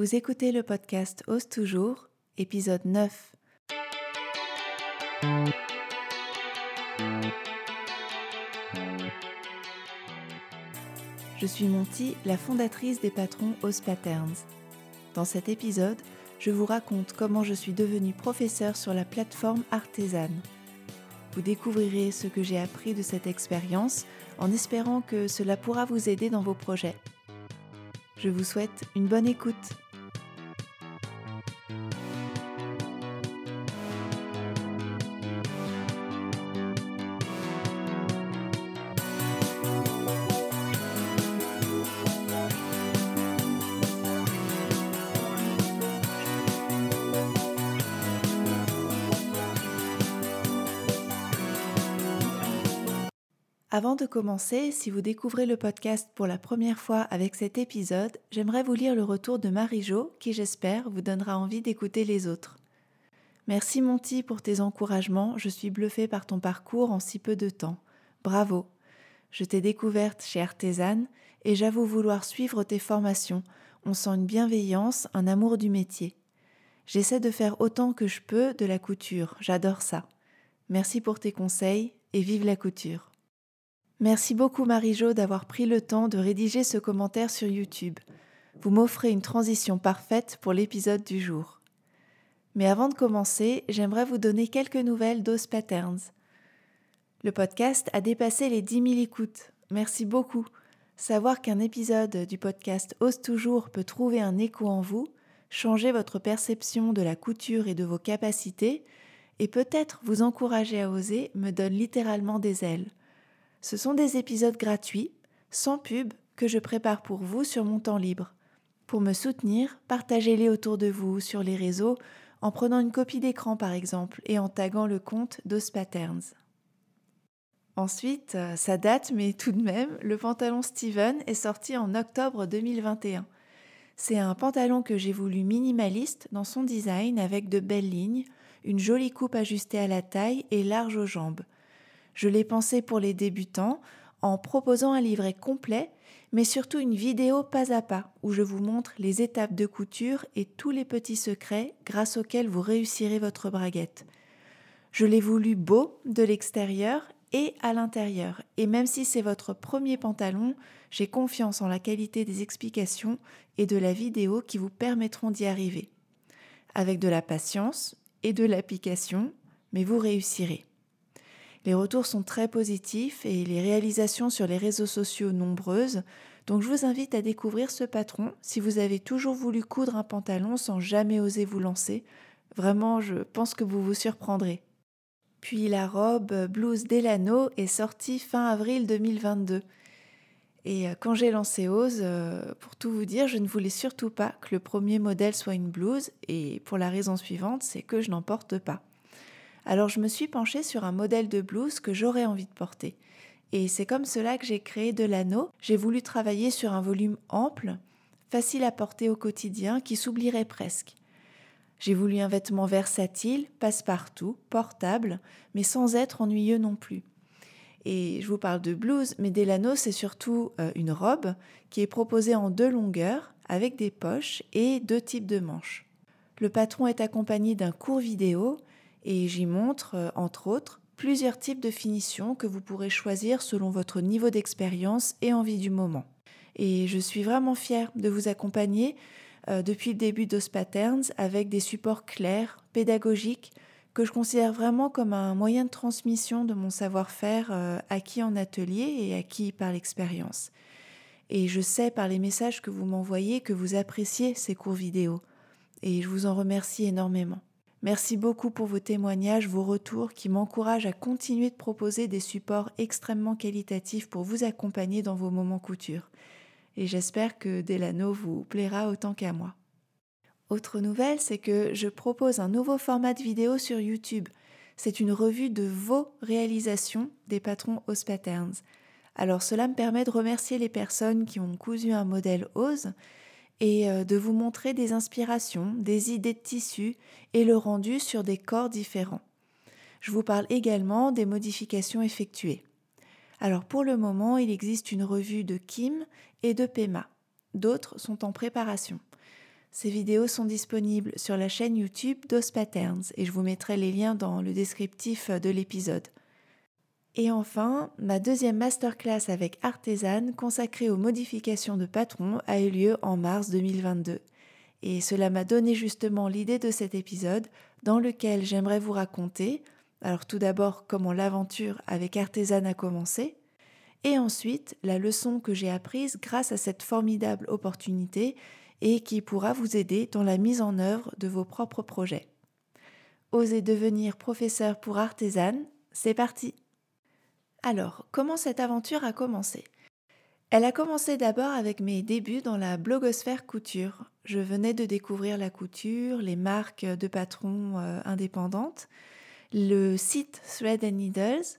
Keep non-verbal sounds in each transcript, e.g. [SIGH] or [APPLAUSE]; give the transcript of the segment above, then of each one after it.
Vous écoutez le podcast Ose toujours, épisode 9. Je suis Monty, la fondatrice des patrons Ose Patterns. Dans cet épisode, je vous raconte comment je suis devenue professeure sur la plateforme Artésane. Vous découvrirez ce que j'ai appris de cette expérience en espérant que cela pourra vous aider dans vos projets. Je vous souhaite une bonne écoute. Avant de commencer, si vous découvrez le podcast pour la première fois avec cet épisode, j'aimerais vous lire le retour de Marie-Jo qui, j'espère, vous donnera envie d'écouter les autres. Merci Monty pour tes encouragements, je suis bluffée par ton parcours en si peu de temps. Bravo. Je t'ai découverte chez Artésane et j'avoue vouloir suivre tes formations. On sent une bienveillance, un amour du métier. J'essaie de faire autant que je peux de la couture, j'adore ça. Merci pour tes conseils et vive la couture. Merci beaucoup Marie-Jo d'avoir pris le temps de rédiger ce commentaire sur YouTube. Vous m'offrez une transition parfaite pour l'épisode du jour. Mais avant de commencer, j'aimerais vous donner quelques nouvelles d'Os Patterns. Le podcast a dépassé les 10 000 écoutes. Merci beaucoup. Savoir qu'un épisode du podcast Ose toujours peut trouver un écho en vous, changer votre perception de la couture et de vos capacités, et peut-être vous encourager à oser me donne littéralement des ailes. Ce sont des épisodes gratuits, sans pub, que je prépare pour vous sur mon temps libre. Pour me soutenir, partagez-les autour de vous sur les réseaux en prenant une copie d'écran par exemple et en taguant le compte d'Os Patterns. Ensuite, euh, ça date, mais tout de même, le pantalon Steven est sorti en octobre 2021. C'est un pantalon que j'ai voulu minimaliste dans son design avec de belles lignes, une jolie coupe ajustée à la taille et large aux jambes. Je l'ai pensé pour les débutants en proposant un livret complet, mais surtout une vidéo pas à pas où je vous montre les étapes de couture et tous les petits secrets grâce auxquels vous réussirez votre braguette. Je l'ai voulu beau de l'extérieur et à l'intérieur, et même si c'est votre premier pantalon, j'ai confiance en la qualité des explications et de la vidéo qui vous permettront d'y arriver. Avec de la patience et de l'application, mais vous réussirez. Les retours sont très positifs et les réalisations sur les réseaux sociaux nombreuses, donc je vous invite à découvrir ce patron si vous avez toujours voulu coudre un pantalon sans jamais oser vous lancer. Vraiment, je pense que vous vous surprendrez. Puis la robe blouse Delano est sortie fin avril 2022. Et euh, quand j'ai lancé Ose, euh, pour tout vous dire, je ne voulais surtout pas que le premier modèle soit une blouse, et pour la raison suivante, c'est que je n'en porte pas. Alors je me suis penchée sur un modèle de blouse que j'aurais envie de porter. Et c'est comme cela que j'ai créé de l'anneau. J'ai voulu travailler sur un volume ample, facile à porter au quotidien, qui s'oublierait presque. J'ai voulu un vêtement versatile, passe-partout, portable, mais sans être ennuyeux non plus. Et je vous parle de blouse, mais Delano, c'est surtout euh, une robe qui est proposée en deux longueurs, avec des poches et deux types de manches. Le patron est accompagné d'un court vidéo et j'y montre, euh, entre autres, plusieurs types de finitions que vous pourrez choisir selon votre niveau d'expérience et envie du moment. Et je suis vraiment fière de vous accompagner euh, depuis le début d'Os Patterns avec des supports clairs, pédagogiques, que je considère vraiment comme un moyen de transmission de mon savoir-faire euh, acquis en atelier et acquis par l'expérience. Et je sais par les messages que vous m'envoyez que vous appréciez ces cours vidéo. Et je vous en remercie énormément. Merci beaucoup pour vos témoignages, vos retours qui m'encouragent à continuer de proposer des supports extrêmement qualitatifs pour vous accompagner dans vos moments couture. Et j'espère que Delano vous plaira autant qu'à moi. Autre nouvelle, c'est que je propose un nouveau format de vidéo sur YouTube. C'est une revue de vos réalisations des patrons Ose Patterns. Alors cela me permet de remercier les personnes qui ont cousu un modèle Ose et euh, de vous montrer des inspirations, des idées de tissus et le rendu sur des corps différents. Je vous parle également des modifications effectuées. Alors pour le moment, il existe une revue de Kim et de Pema. D'autres sont en préparation. Ces vidéos sont disponibles sur la chaîne YouTube DOS Patterns et je vous mettrai les liens dans le descriptif de l'épisode. Et enfin, ma deuxième masterclass avec Artisan consacrée aux modifications de patron a eu lieu en mars 2022. Et cela m'a donné justement l'idée de cet épisode dans lequel j'aimerais vous raconter, alors tout d'abord comment l'aventure avec Artisan a commencé, et ensuite la leçon que j'ai apprise grâce à cette formidable opportunité et qui pourra vous aider dans la mise en œuvre de vos propres projets. Osez devenir professeur pour artisane, c'est parti Alors, comment cette aventure a commencé? Elle a commencé d'abord avec mes débuts dans la blogosphère couture. Je venais de découvrir la couture, les marques de patrons euh, indépendantes, le site Thread and Needles,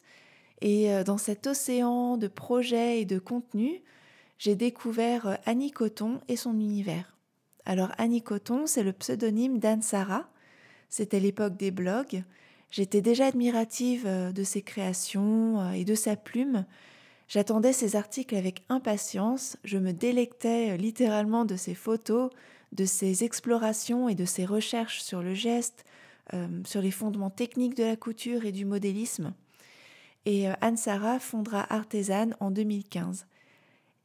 et euh, dans cet océan de projets et de contenus, j'ai découvert euh, Annie Coton et son univers. Alors Annie Coton, c'est le pseudonyme d'Anne Sarah. C'était l'époque des blogs. J'étais déjà admirative euh, de ses créations euh, et de sa plume. J'attendais ses articles avec impatience. Je me délectais littéralement de ses photos, de ses explorations et de ses recherches sur le geste, sur les fondements techniques de la couture et du modélisme. Et Anne Sarah fondera Artisan en 2015.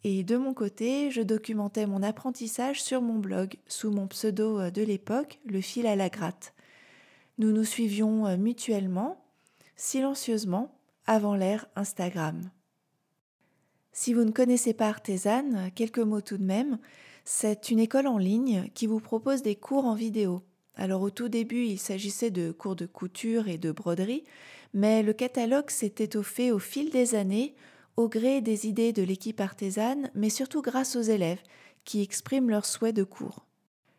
Et de mon côté, je documentais mon apprentissage sur mon blog sous mon pseudo euh, de l'époque, le fil à la gratte. Nous nous suivions euh, mutuellement, silencieusement, avant l'ère Instagram. Si vous ne connaissez pas Artisan, quelques mots tout de même, c'est une école en ligne qui vous propose des cours en vidéo. Alors au tout début, il s'agissait de cours de couture et de broderie, mais le catalogue s'est étoffé au fil des années au gré des idées de l'équipe artisane, mais surtout grâce aux élèves qui expriment leurs souhaits de cours.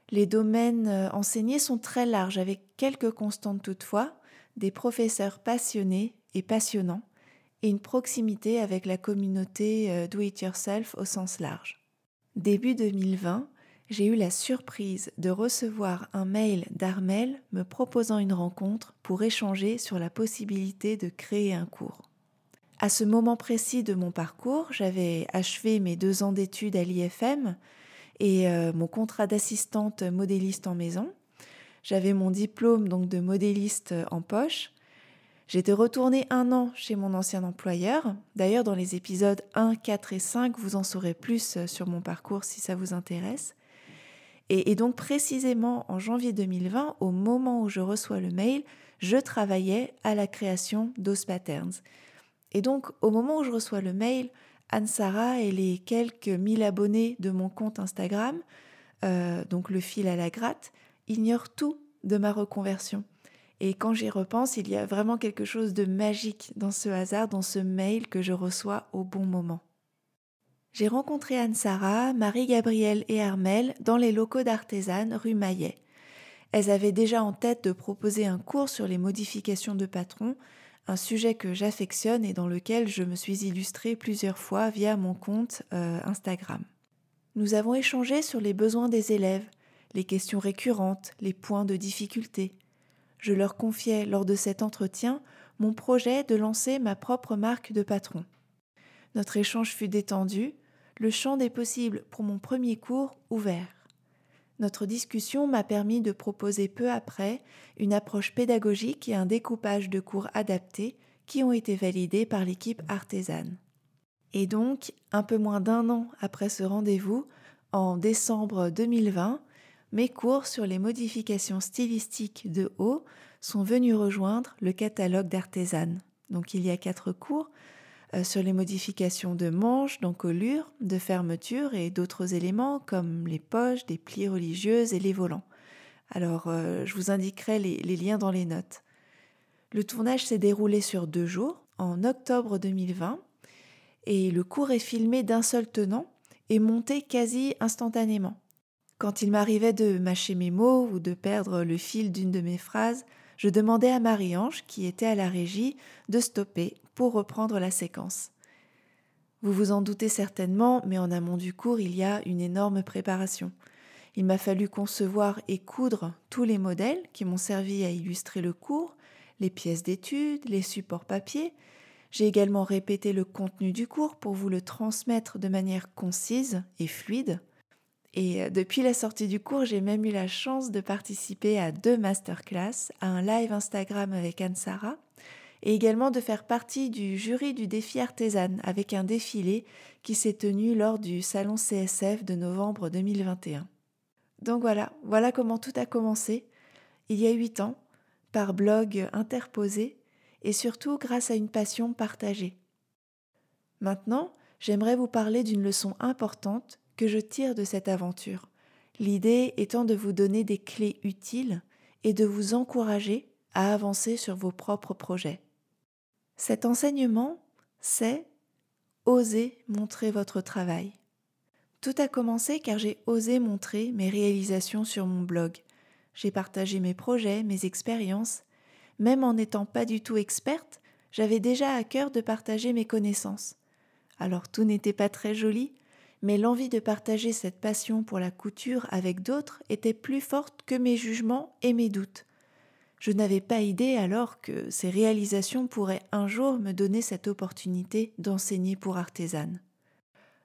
Les domaines euh, enseignés sont très larges, avec quelques constantes toutefois, des professeurs passionnés et passionnants, et une proximité avec la communauté euh, do-it-yourself au sens large. Début 2020, j'ai eu la surprise de recevoir un mail d'Armel me proposant une rencontre pour échanger sur la possibilité de créer un cours. À ce moment précis de mon parcours, j'avais achevé mes deux ans d'études à l'IFM et euh, mon contrat d'assistante modéliste en maison. J'avais mon diplôme donc de modéliste en poche. J'étais retournée un an chez mon ancien employeur. D'ailleurs, dans les épisodes 1, 4 et 5, vous en saurez plus sur mon parcours si ça vous intéresse. Et, et donc précisément en janvier 2020, au moment où je reçois le mail, je travaillais à la création d'Os Patterns. Et donc, au moment où je reçois le mail, Anne-Sara et les quelques mille abonnés de mon compte Instagram, euh, donc le fil à la gratte, ignorent tout de ma reconversion. Et quand j'y repense, il y a vraiment quelque chose de magique dans ce hasard, dans ce mail que je reçois au bon moment. J'ai rencontré Anne-Sara, Marie-Gabrielle et Armel dans les locaux d'Artésane rue Maillet. Elles avaient déjà en tête de proposer un cours sur les modifications de patron un sujet que j'affectionne et dans lequel je me suis illustrée plusieurs fois via mon compte euh, Instagram. Nous avons échangé sur les besoins des élèves, les questions récurrentes, les points de difficulté. Je leur confiais lors de cet entretien mon projet de lancer ma propre marque de patron. Notre échange fut détendu, le champ des possibles pour mon premier cours ouvert. Notre discussion m'a permis de proposer peu après une approche pédagogique et un découpage de cours adaptés qui ont été validés par l'équipe artisane. Et donc, un peu moins d'un an après ce rendez-vous, en décembre 2020, mes cours sur les modifications stylistiques de haut sont venus rejoindre le catalogue d'artisane. Donc il y a quatre cours sur les modifications de manches, d'encolure, de fermeture et d'autres éléments comme les poches, des plis religieuses et les volants. Alors, euh, je vous indiquerai les, les liens dans les notes. Le tournage s'est déroulé sur deux jours, en octobre 2020, et le cours est filmé d'un seul tenant et monté quasi instantanément. Quand il m'arrivait de mâcher mes mots ou de perdre le fil d'une de mes phrases, je demandais à Marie-Ange, qui était à la régie, de stopper pour reprendre la séquence. Vous vous en doutez certainement, mais en amont du cours, il y a une énorme préparation. Il m'a fallu concevoir et coudre tous les modèles qui m'ont servi à illustrer le cours, les pièces d'études, les supports papier. J'ai également répété le contenu du cours pour vous le transmettre de manière concise et fluide. Et euh, depuis la sortie du cours, j'ai même eu la chance de participer à deux masterclass, à un live Instagram avec Anne-Sara, et également de faire partie du jury du défi artisan avec un défilé qui s'est tenu lors du salon CSF de novembre 2021. Donc voilà, voilà comment tout a commencé, il y a huit ans, par blog interposé et surtout grâce à une passion partagée. Maintenant, j'aimerais vous parler d'une leçon importante que je tire de cette aventure, l'idée étant de vous donner des clés utiles et de vous encourager à avancer sur vos propres projets. Cet enseignement, c'est oser montrer votre travail. Tout a commencé car j'ai osé montrer mes réalisations sur mon blog. J'ai partagé mes projets, mes expériences. Même en n'étant pas du tout experte, j'avais déjà à cœur de partager mes connaissances. Alors tout n'était pas très joli, mais l'envie de partager cette passion pour la couture avec d'autres était plus forte que mes jugements et mes doutes. Je n'avais pas idée alors que ces réalisations pourraient un jour me donner cette opportunité d'enseigner pour artisanes.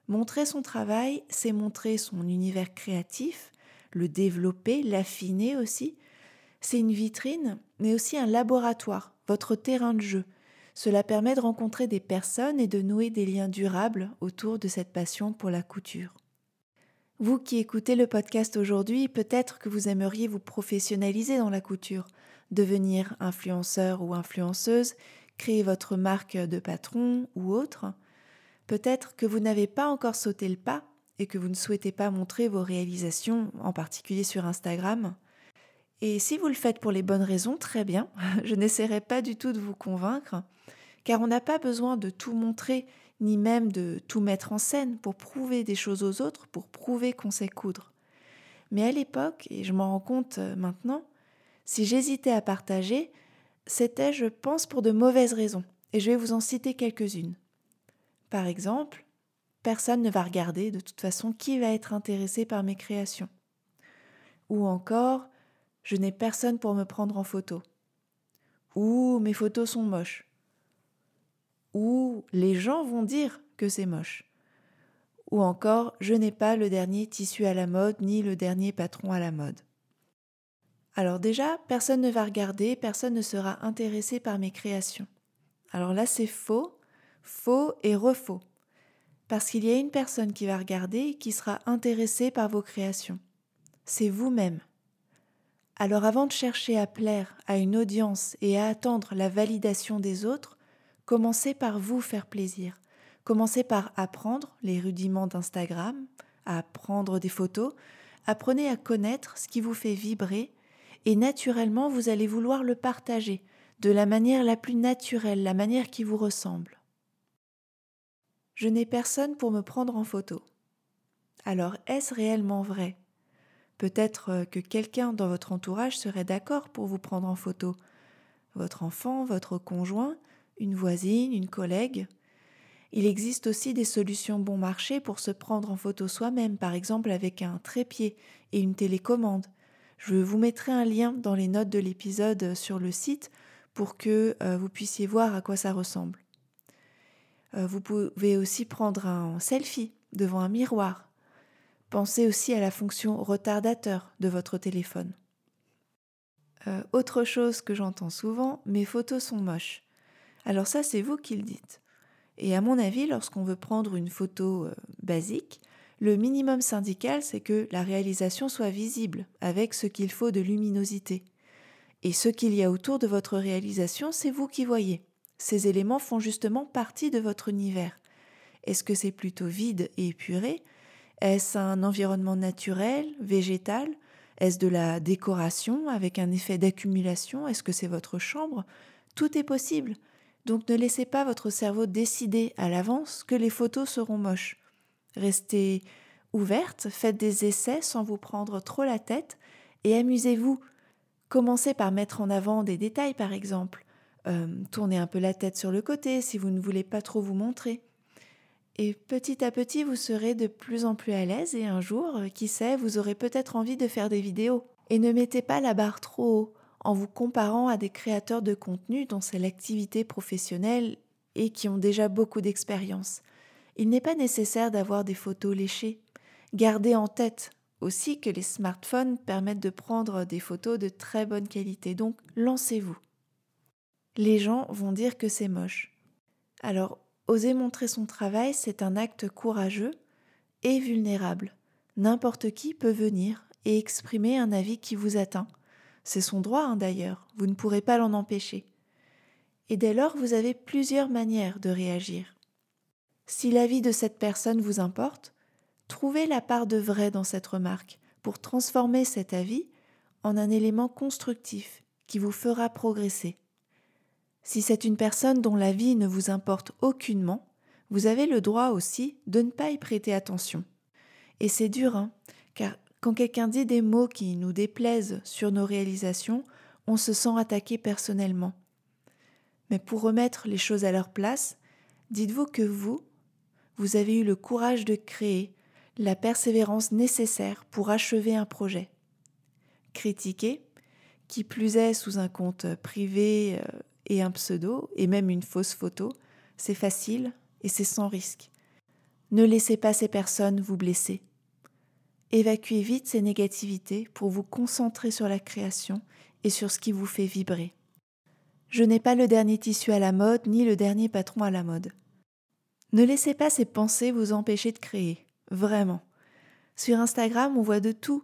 Montrer son travail, c'est montrer son univers créatif, le développer, l'affiner aussi. C'est une vitrine, mais aussi un laboratoire, votre terrain de jeu. Cela permet de rencontrer des personnes et de nouer des liens durables autour de cette passion pour la couture. Vous qui écoutez le podcast aujourd'hui, peut-être que vous aimeriez vous professionnaliser dans la couture, devenir influenceur ou influenceuse, créer votre marque de patron ou autre. Peut-être que vous n'avez pas encore sauté le pas et que vous ne souhaitez pas montrer vos réalisations, en particulier sur Instagram. Et si vous le faites pour les bonnes raisons, très bien, [LAUGHS] je n'essaierai pas du tout de vous convaincre, car on n'a pas besoin de tout montrer, ni même de tout mettre en scène pour prouver des choses aux autres, pour prouver qu'on sait coudre. Mais à l'époque, et je m'en rends compte euh, maintenant, si j'hésitais à partager, c'était, je pense, pour de mauvaises raisons, et je vais vous en citer quelques-unes. Par exemple, personne ne va regarder de toute façon qui va être intéressé par mes créations. Ou encore, je n'ai personne pour me prendre en photo. Ou mes photos sont moches. Ou les gens vont dire que c'est moche. Ou encore, je n'ai pas le dernier tissu à la mode ni le dernier patron à la mode. Alors déjà, personne ne va regarder, personne ne sera intéressé par mes créations. Alors là, c'est faux, faux et refaux. Parce qu'il y a une personne qui va regarder et qui sera intéressée par vos créations. C'est vous-même. Alors avant de chercher à plaire à une audience et à attendre la validation des autres, commencez par vous faire plaisir. Commencez par apprendre les rudiments d'Instagram, à prendre des photos, apprenez à connaître ce qui vous fait vibrer et naturellement vous allez vouloir le partager de la manière la plus naturelle, la manière qui vous ressemble. Je n'ai personne pour me prendre en photo. Alors est-ce réellement vrai Peut-être euh, que quelqu'un dans votre entourage serait d'accord pour vous prendre en photo. Votre enfant, votre conjoint, une voisine, une collègue. Il existe aussi des solutions bon marché pour se prendre en photo soi-même, par exemple avec un trépied et une télécommande. Je vous mettrai un lien dans les notes de l'épisode sur le site pour que euh, vous puissiez voir à quoi ça ressemble. Euh, vous pouvez aussi prendre un selfie devant un miroir. Pensez aussi à la fonction retardateur de votre téléphone. Euh, autre chose que j'entends souvent, mes photos sont moches. Alors ça, c'est vous qui le dites. Et à mon avis, lorsqu'on veut prendre une photo euh, basique, le minimum syndical, c'est que la réalisation soit visible, avec ce qu'il faut de luminosité. Et ce qu'il y a autour de votre réalisation, c'est vous qui voyez. Ces éléments font justement partie de votre univers. Est-ce que c'est plutôt vide et épuré Est-ce un environnement naturel, végétal? Est-ce de la décoration avec un effet d'accumulation? Est-ce que c'est votre chambre? Tout est possible. Donc ne laissez pas votre cerveau décider à l'avance que les photos seront moches. Restez ouverte, faites des essais sans vous prendre trop la tête et amusez-vous. Commencez par mettre en avant des détails par exemple. Euh, tournez un peu la tête sur le côté si vous ne voulez pas trop vous montrer. Et petit à petit, vous serez de plus en plus à l'aise et un jour, euh, qui sait, vous aurez peut-être envie de faire des vidéos. Et ne mettez pas la barre trop haut en vous comparant à des créateurs de contenu dont c'est l'activité professionnelle et qui ont déjà beaucoup d'expérience. Il n'est pas nécessaire d'avoir des photos léchées. Gardez en tête aussi que les smartphones permettent de prendre des photos de très bonne qualité, donc lancez-vous. Les gens vont dire que c'est moche. Alors, oser montrer son travail, c'est un acte courageux et vulnérable. N'importe qui peut venir et exprimer un avis qui vous atteint. C'est son droit hein, d'ailleurs, vous ne pourrez pas l'en empêcher. Et dès lors, vous avez plusieurs manières de réagir. Si l'avis de cette personne vous importe, trouvez la part de vrai dans cette remarque pour transformer cet avis en un élément constructif qui vous fera progresser. Si c'est une personne dont la vie ne vous importe aucunement, vous avez le droit aussi de ne pas y prêter attention. Et c'est dur, hein, car quand quelqu'un dit des mots qui nous déplaisent sur nos réalisations, on se sent attaqué personnellement. Mais pour remettre les choses à leur place, dites-vous que vous, vous avez eu le courage de créer, la persévérance nécessaire pour achever un projet. Critiquer, qui plus est sous un compte privé euh, et un pseudo, et même une fausse photo, c'est facile et c'est sans risque. Ne laissez pas ces personnes vous blesser. Évacuez vite ces négativités pour vous concentrer sur la création et sur ce qui vous fait vibrer. Je n'ai pas le dernier tissu à la mode ni le dernier patron à la mode. Ne laissez pas ces pensées vous empêcher de créer, vraiment. Sur Instagram, on voit de tout,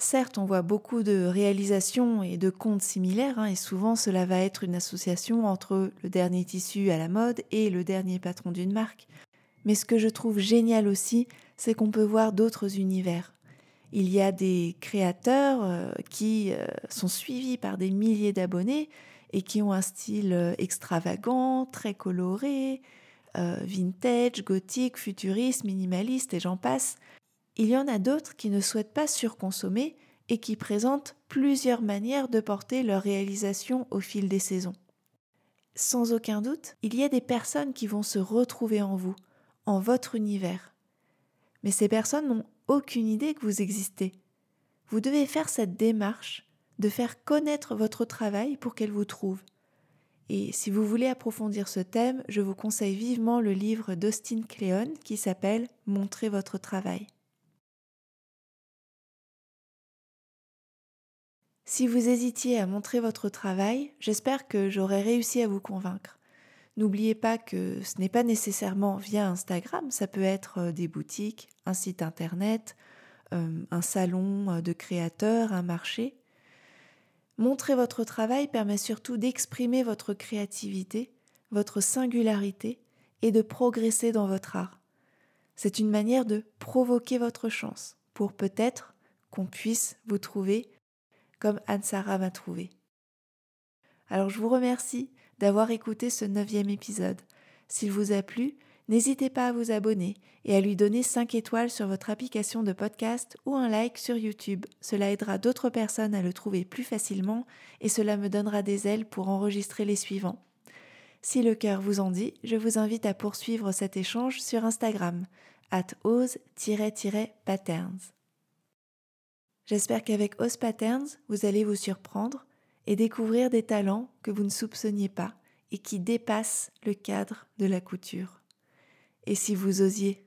Certes, on voit beaucoup de réalisations et de comptes similaires, hein, et souvent cela va être une association entre le dernier tissu à la mode et le dernier patron d'une marque. Mais ce que je trouve génial aussi, c'est qu'on peut voir d'autres univers. Il y a des créateurs euh, qui euh, sont suivis par des milliers d'abonnés et qui ont un style euh, extravagant, très coloré, vintage, gothique, futuriste, minimaliste et j'en passe. Il y en a d'autres qui ne souhaitent pas surconsommer et qui présentent plusieurs manières de porter leur réalisation au fil des saisons. Sans aucun doute, il y a des personnes qui vont se retrouver en vous, en votre univers. Mais ces personnes n'ont aucune idée que vous existez. Vous devez faire cette démarche de faire connaître votre travail pour qu'elles vous trouvent. Et si vous voulez approfondir ce thème, je vous conseille vivement le livre d'Austin Kleon qui s'appelle Montrez votre travail. Si vous hésitiez à montrer votre travail, j'espère que j'aurai réussi à vous convaincre. N'oubliez pas que ce n'est pas nécessairement via Instagram, ça peut être euh, des boutiques, un site internet, euh, un salon euh, de créateurs, un marché. Montrer votre travail permet surtout d'exprimer votre créativité, votre singularité et de progresser dans votre art. C'est une manière de provoquer votre chance pour peut-être qu'on puisse vous trouver comme Anne-Sara m'a trouvé. Alors je vous remercie d'avoir écouté ce neuvième épisode. S'il vous a plu, n'hésitez pas à vous abonner et à lui donner 5 étoiles sur votre application de podcast ou un like sur YouTube. Cela aidera d'autres personnes à le trouver plus facilement et cela me donnera des ailes pour enregistrer les suivants. Si le cœur vous en dit, je vous invite à poursuivre cet échange sur Instagram, at ose-patterns. J'espère qu'avec Os Patterns, vous allez vous surprendre et découvrir des talents que vous ne soupçonniez pas et qui dépassent le cadre de la couture. Et si vous osiez